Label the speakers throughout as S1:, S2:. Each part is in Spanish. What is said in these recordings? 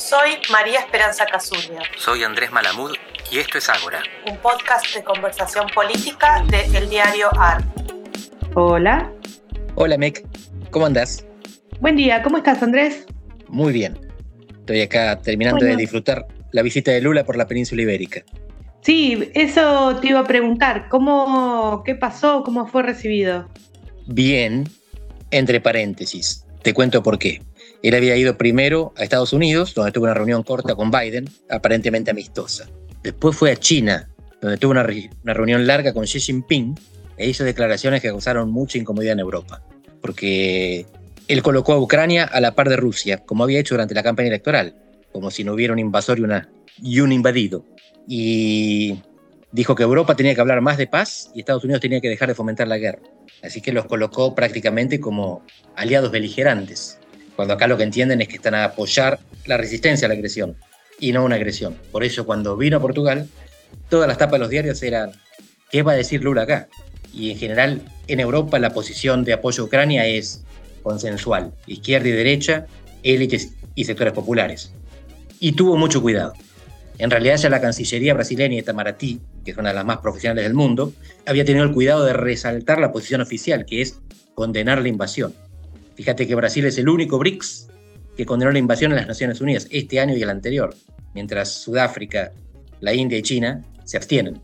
S1: Soy María Esperanza Casuria.
S2: Soy Andrés Malamud y esto es Ágora.
S1: Un podcast de conversación política de El Diario AR.
S3: Hola.
S2: Hola, Mec. ¿Cómo andás?
S3: Buen día. ¿Cómo estás, Andrés?
S2: Muy bien. Estoy acá terminando de disfrutar la visita de Lula por la península ibérica.
S3: Sí, eso te iba a preguntar. ¿Cómo, qué pasó? ¿Cómo fue recibido?
S2: Bien, entre paréntesis. Te cuento por qué. Él había ido primero a Estados Unidos, donde tuvo una reunión corta con Biden, aparentemente amistosa. Después fue a China, donde tuvo una, una reunión larga con Xi Jinping e hizo declaraciones que causaron mucha incomodidad en Europa. Porque él colocó a Ucrania a la par de Rusia, como había hecho durante la campaña electoral, como si no hubiera un invasor y, una, y un invadido. Y dijo que Europa tenía que hablar más de paz y Estados Unidos tenía que dejar de fomentar la guerra. Así que los colocó prácticamente como aliados beligerantes cuando acá lo que entienden es que están a apoyar la resistencia a la agresión y no una agresión. Por eso cuando vino a Portugal, todas las tapas de los diarios eran, ¿qué va a decir Lula acá? Y en general en Europa la posición de apoyo a Ucrania es consensual, izquierda y derecha, élites y sectores populares. Y tuvo mucho cuidado. En realidad ya la Cancillería brasileña Itamaraty, que es una de las más profesionales del mundo, había tenido el cuidado de resaltar la posición oficial, que es condenar la invasión. Fíjate que Brasil es el único BRICS que condenó la invasión en las Naciones Unidas este año y el anterior, mientras Sudáfrica, la India y China se abstienen.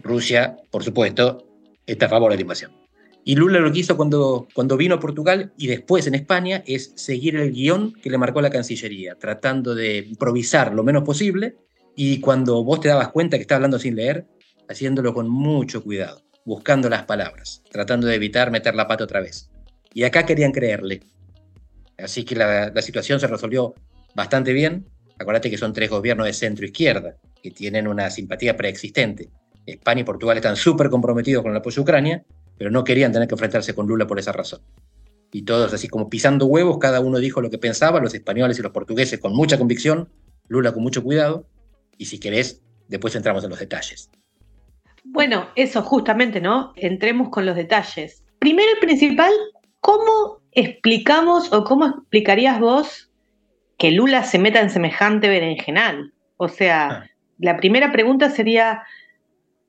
S2: Rusia, por supuesto, está a favor de la invasión. Y Lula lo que hizo cuando, cuando vino a Portugal y después en España es seguir el guion que le marcó la Cancillería, tratando de improvisar lo menos posible y cuando vos te dabas cuenta que estaba hablando sin leer, haciéndolo con mucho cuidado, buscando las palabras, tratando de evitar meter la pata otra vez. Y acá querían creerle. Así que la, situación se resolvió bastante bien. Acuérdate que son tres gobiernos de centro-izquierda que tienen una simpatía preexistente. España y Portugal están súper comprometidos con el apoyo a Ucrania, pero no querían tener que enfrentarse con Lula por esa razón. Y todos así como pisando huevos, cada uno dijo lo que pensaba, los españoles y los portugueses con mucha convicción, Lula con mucho cuidado, y si querés, después entramos en los detalles.
S3: Bueno, eso justamente, ¿no? Entremos con los detalles. Primero y principal, ¿Cómo explicamos o cómo explicarías vos que Lula se meta en semejante berenjenal? O sea, ah. la primera pregunta sería,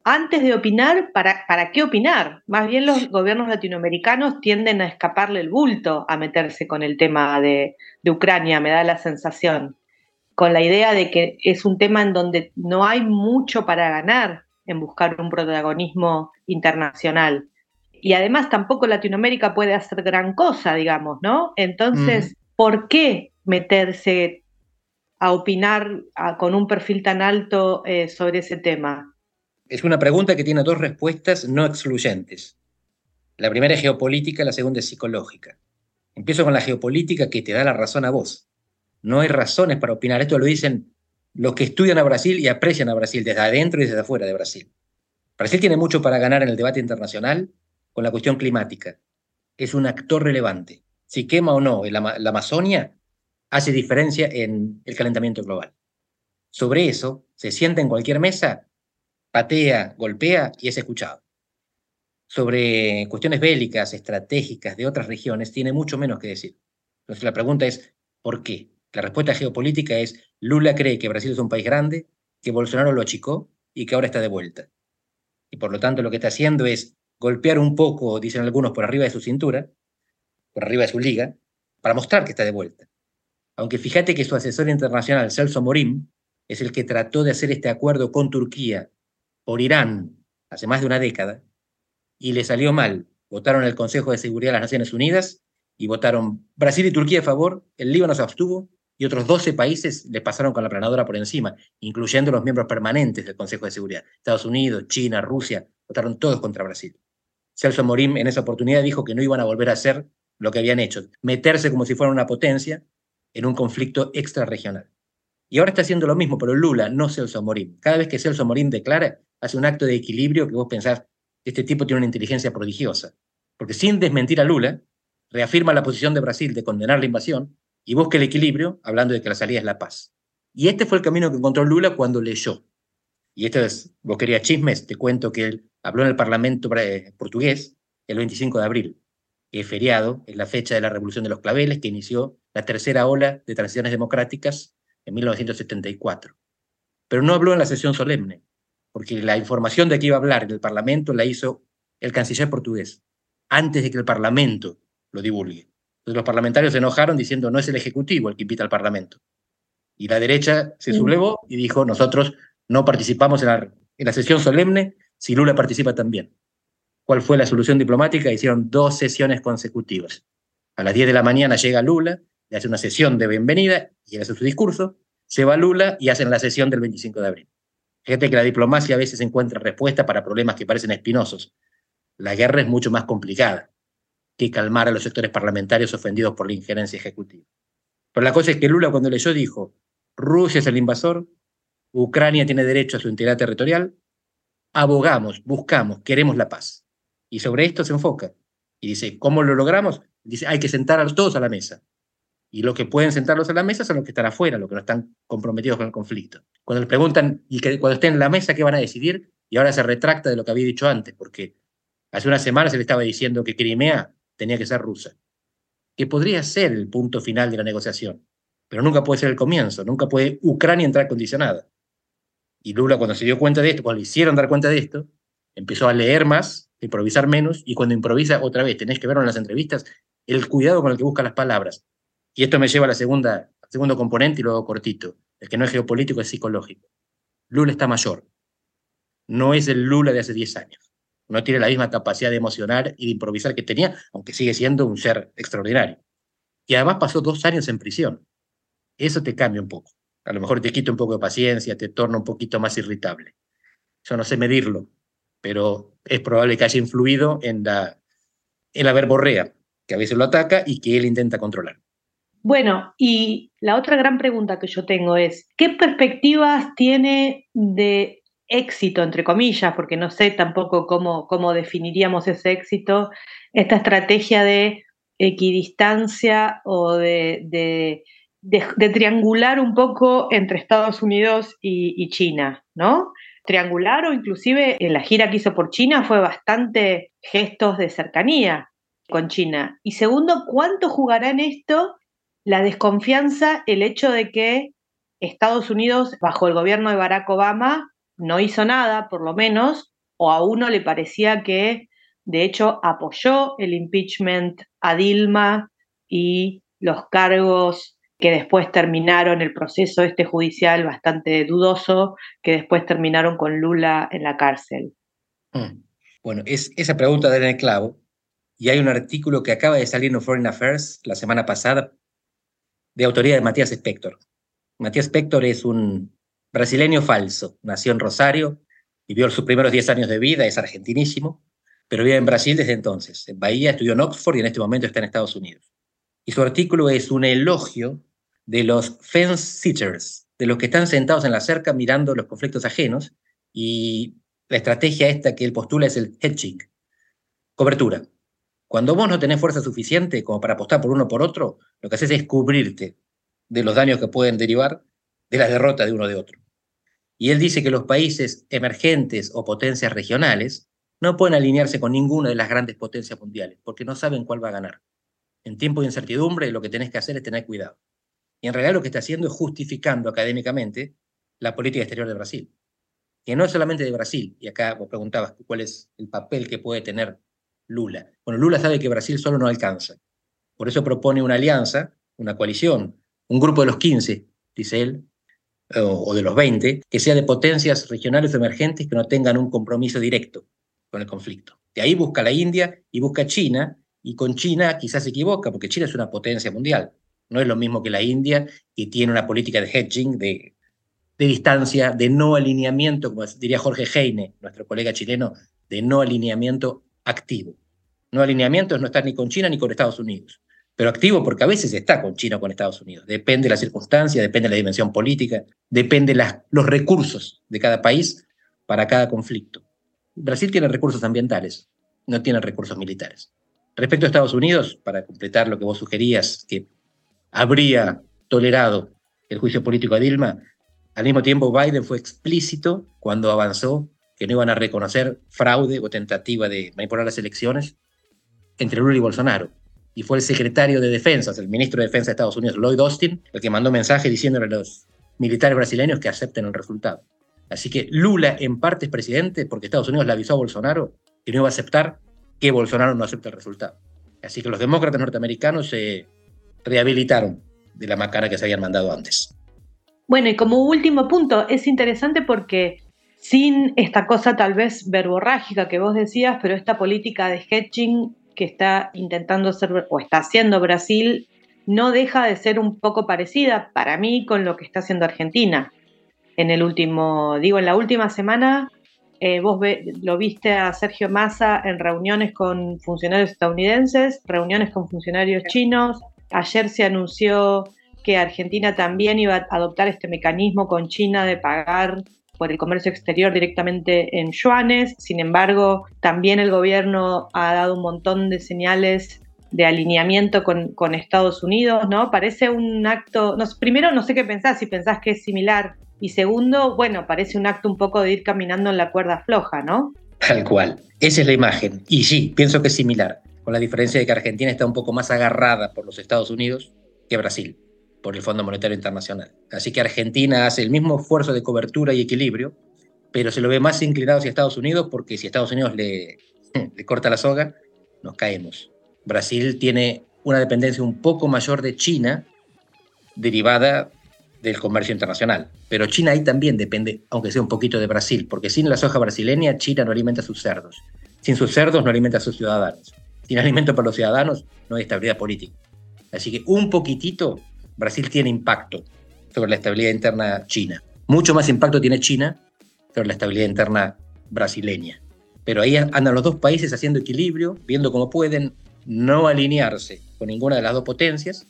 S3: antes de opinar, ¿para, ¿para qué opinar? Más bien los gobiernos latinoamericanos tienden a escaparle el bulto a meterse con el tema de, de Ucrania, me da la sensación, con la idea de que es un tema en donde no hay mucho para ganar en buscar un protagonismo internacional y además tampoco Latinoamérica puede hacer gran cosa, digamos, ¿no? Entonces, ¿por qué meterse a opinar con un perfil tan alto eh, sobre ese tema?
S2: Es una pregunta que tiene dos respuestas no excluyentes. La primera es geopolítica, la segunda es psicológica. Empiezo con la geopolítica que te da la razón a vos. No hay razones para opinar. Esto lo dicen los que estudian a Brasil y aprecian a Brasil desde adentro y desde afuera de Brasil. Brasil tiene mucho para ganar en el debate internacional con la cuestión climática. Es un actor relevante. Si quema o no la, la Amazonia, hace diferencia en el calentamiento global. Sobre eso, se sienta en cualquier mesa, patea, golpea y es escuchado. Sobre cuestiones bélicas, estratégicas de otras regiones, tiene mucho menos que decir. Entonces la pregunta es, ¿por qué? La respuesta geopolítica es, Lula cree que Brasil es un país grande, que Bolsonaro lo achicó y que ahora está de vuelta. Y por lo tanto lo que está haciendo es golpear un poco, dicen algunos, por arriba de su cintura, por arriba de su liga, para mostrar que está de vuelta. Aunque fíjate que su asesor internacional, Celso Morim, es el que trató de hacer este acuerdo con Turquía por Irán hace más de una década, y le salió mal. Votaron el Consejo de Seguridad de las Naciones Unidas y votaron Brasil y Turquía a favor, el Líbano se abstuvo y otros 12 países le pasaron con la planadora por encima, incluyendo los miembros permanentes del Consejo de Seguridad. Estados Unidos, China, Rusia, votaron todos contra Brasil. Celso Morim en esa oportunidad dijo que no iban a volver a hacer lo que habían hecho, meterse como si fuera una potencia en un conflicto extrarregional. Y ahora está haciendo lo mismo, pero Lula, no Celso Morim. Cada vez que Celso Morim declara, hace un acto de equilibrio que vos pensás, este tipo tiene una inteligencia prodigiosa. Porque sin desmentir a Lula, reafirma la posición de Brasil de condenar la invasión y busca el equilibrio, hablando de que la salida es la paz. Y este fue el camino que encontró Lula cuando leyó. Y esto es, vos querías chismes, te cuento que él habló en el Parlamento portugués el 25 de abril, que es feriado, es la fecha de la Revolución de los Claveles, que inició la tercera ola de transiciones democráticas en 1974. Pero no habló en la sesión solemne, porque la información de que iba a hablar en el Parlamento la hizo el canciller portugués, antes de que el Parlamento lo divulgue. Entonces los parlamentarios se enojaron diciendo no es el Ejecutivo el que invita al Parlamento. Y la derecha se sublevó y dijo nosotros no participamos en la, en la sesión solemne si Lula participa también. ¿Cuál fue la solución diplomática? Hicieron dos sesiones consecutivas. A las 10 de la mañana llega Lula, le hace una sesión de bienvenida y hace su discurso, se va Lula y hacen la sesión del 25 de abril. Fíjate que la diplomacia a veces encuentra respuesta para problemas que parecen espinosos. La guerra es mucho más complicada que calmar a los sectores parlamentarios ofendidos por la injerencia ejecutiva. Pero la cosa es que Lula cuando leyó dijo, Rusia es el invasor, Ucrania tiene derecho a su integridad territorial, abogamos, buscamos, queremos la paz. Y sobre esto se enfoca. Y dice, ¿cómo lo logramos? Dice, hay que sentar a todos a la mesa. Y los que pueden sentarlos a la mesa son los que están afuera, los que no están comprometidos con el conflicto. Cuando les preguntan, y cuando estén en la mesa, ¿qué van a decidir? Y ahora se retracta de lo que había dicho antes, porque hace unas semanas se le estaba diciendo que Crimea tenía que ser rusa, que podría ser el punto final de la negociación, pero nunca puede ser el comienzo, nunca puede Ucrania entrar condicionada. Y Lula cuando se dio cuenta de esto, cuando le hicieron dar cuenta de esto, empezó a leer más, a improvisar menos, y cuando improvisa otra vez, tenés que verlo en las entrevistas, el cuidado con el que busca las palabras. Y esto me lleva a la segunda, al segundo componente y luego cortito, el que no es geopolítico, es psicológico. Lula está mayor. No es el Lula de hace 10 años. No tiene la misma capacidad de emocionar y de improvisar que tenía, aunque sigue siendo un ser extraordinario. Y además pasó dos años en prisión. Eso te cambia un poco. A lo mejor te quita un poco de paciencia, te torna un poquito más irritable. Yo no sé medirlo, pero es probable que haya influido en la, en la verborrea, que a veces lo ataca y que él intenta controlar.
S3: Bueno, y la otra gran pregunta que yo tengo es, ¿qué perspectivas tiene de éxito, entre comillas, porque no sé tampoco cómo, cómo definiríamos ese éxito, esta estrategia de equidistancia o de, de, triangular un poco entre Estados Unidos y, y, China, ¿no? Triangular o inclusive en la gira que hizo por China fue bastante gestos de cercanía con China. Y segundo, ¿cuánto jugará en esto la desconfianza, el hecho de que Estados Unidos, bajo el gobierno de Barack Obama, no hizo nada, por lo menos, o a uno le parecía que, de hecho, apoyó el impeachment a Dilma y los cargos que después terminaron el proceso este judicial bastante dudoso, que después terminaron con Lula en la cárcel.
S2: Hmm. Bueno, es, esa pregunta da en el clavo, y hay un artículo que acaba de salir en Foreign Affairs la semana pasada de autoría de Matías Spector. Matías Spector es un brasileño falso, nació en Rosario, vivió sus primeros 10 años de vida, es argentinísimo, pero vive en Brasil desde entonces. En Bahía estudió en Oxford y en este momento está en Estados Unidos. Y su artículo es un elogio de los fence sitters, de los que están sentados en la cerca mirando los conflictos ajenos, y la estrategia esta que él postula es el hedging, cobertura. Cuando vos no tenés fuerza suficiente como para apostar por uno o por otro, lo que haces es cubrirte de los daños que pueden derivar de la derrota de uno de otro. Y él dice que los países emergentes o potencias regionales no pueden alinearse con ninguna de las grandes potencias mundiales, porque no saben cuál va a ganar. En tiempo de incertidumbre lo que tenés que hacer es tener cuidado. Y en realidad lo que está haciendo es justificando académicamente la política exterior de Brasil, que no es solamente de Brasil, y acá vos preguntabas cuál es el papel que puede tener Lula. Bueno, Lula sabe que Brasil solo no alcanza. Por eso propone una alianza, una coalición, un grupo de los 15, dice él, o, de los 20, que sea de potencias regionales emergentes que no tengan un compromiso directo con el conflicto. De ahí busca la India y busca China, y con China quizás se equivoca, porque China es una potencia mundial. No es lo mismo que la India, que tiene una política de hedging, de, distancia, de no alineamiento, como diría Jorge Heine, nuestro colega chileno, de no alineamiento activo. No alineamiento es no estar ni con China ni con Estados Unidos, pero activo porque a veces está con China o con Estados Unidos. Depende de la circunstancia, depende de la dimensión política, depende de los recursos de cada país para cada conflicto. Brasil tiene recursos ambientales, no tiene recursos militares. Respecto a Estados Unidos, para completar lo que vos sugerías, que habría tolerado el juicio político a Dilma, al mismo tiempo Biden fue explícito cuando avanzó que no iban a reconocer fraude o tentativa de manipular las elecciones entre Lula y Bolsonaro. Y fue el secretario de Defensa, el ministro de Defensa de Estados Unidos, Lloyd Austin, el que mandó mensaje diciéndole a los militares brasileños que acepten el resultado. Así que Lula en parte es presidente porque Estados Unidos le avisó a Bolsonaro que no iba a aceptar que Bolsonaro no acepte el resultado. Así que los demócratas norteamericanos se rehabilitaron de la macana que se habían mandado antes.
S3: Bueno, y como último punto, es interesante porque sin esta cosa tal vez verborrágica que vos decías, pero esta política de hedging que está intentando hacer o está haciendo Brasil no deja de ser un poco parecida para mí con lo que está haciendo Argentina. En el último, digo, en la última semana, eh, vos lo viste a Sergio Massa en reuniones con funcionarios estadounidenses, reuniones con funcionarios chinos. Ayer se anunció que Argentina también iba a adoptar este mecanismo con China de pagar por el comercio exterior directamente en yuanes. Sin embargo, también el gobierno ha dado un montón de señales de alineamiento con, Estados Unidos, ¿no? Parece un acto, primero no sé qué pensás, si pensás que es similar, y segundo, bueno, parece un acto un poco de ir caminando en la cuerda floja, ¿no?
S2: Tal cual, esa es la imagen, y sí, pienso que es similar, con la diferencia de que Argentina está un poco más agarrada por los Estados Unidos que Brasil, por el Fondo Monetario Internacional. Así que Argentina hace el mismo esfuerzo de cobertura y equilibrio, pero se lo ve más inclinado hacia Estados Unidos porque si Estados Unidos le, le corta la soga, nos caemos. Brasil tiene una dependencia un poco mayor de China, derivada del comercio internacional. Pero China ahí también depende, aunque sea un poquito de Brasil, porque sin la soja brasileña, China no alimenta a sus cerdos. Sin sus cerdos no alimenta a sus ciudadanos. Sin alimento para los ciudadanos no hay estabilidad política. Así que un poquitito Brasil tiene impacto sobre la estabilidad interna china. Mucho más impacto tiene China sobre la estabilidad interna brasileña. Pero ahí andan los dos países haciendo equilibrio, viendo cómo pueden no alinearse con ninguna de las dos potencias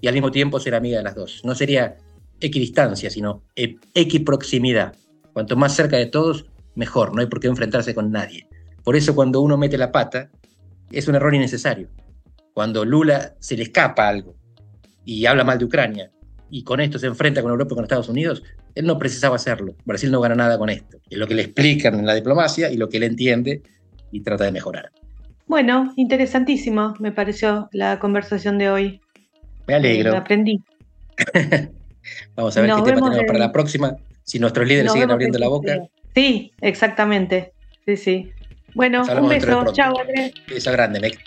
S2: y al mismo tiempo ser amiga de las dos. No sería equidistancia, sino e, equiproximidad. Cuanto más cerca de todos, mejor. No hay por qué enfrentarse con nadie. Por eso cuando uno mete la pata, es un error innecesario. Cuando Lula se le escapa algo y habla mal de Ucrania y con esto se enfrenta con Europa y con Estados Unidos, él no precisaba hacerlo. Brasil no gana nada con esto. Es lo que le explican en la diplomacia y lo que él entiende y trata de mejorar.
S3: Bueno, interesantísimo me pareció la conversación de hoy.
S2: Me alegro.
S3: Me aprendí.
S2: Vamos a ver qué tema tenemos para la próxima. Si nuestros líderes siguen abriendo la boca.
S3: Sí, exactamente. Sí, sí. Bueno, un beso. Chao, Andrés.
S2: Beso grande.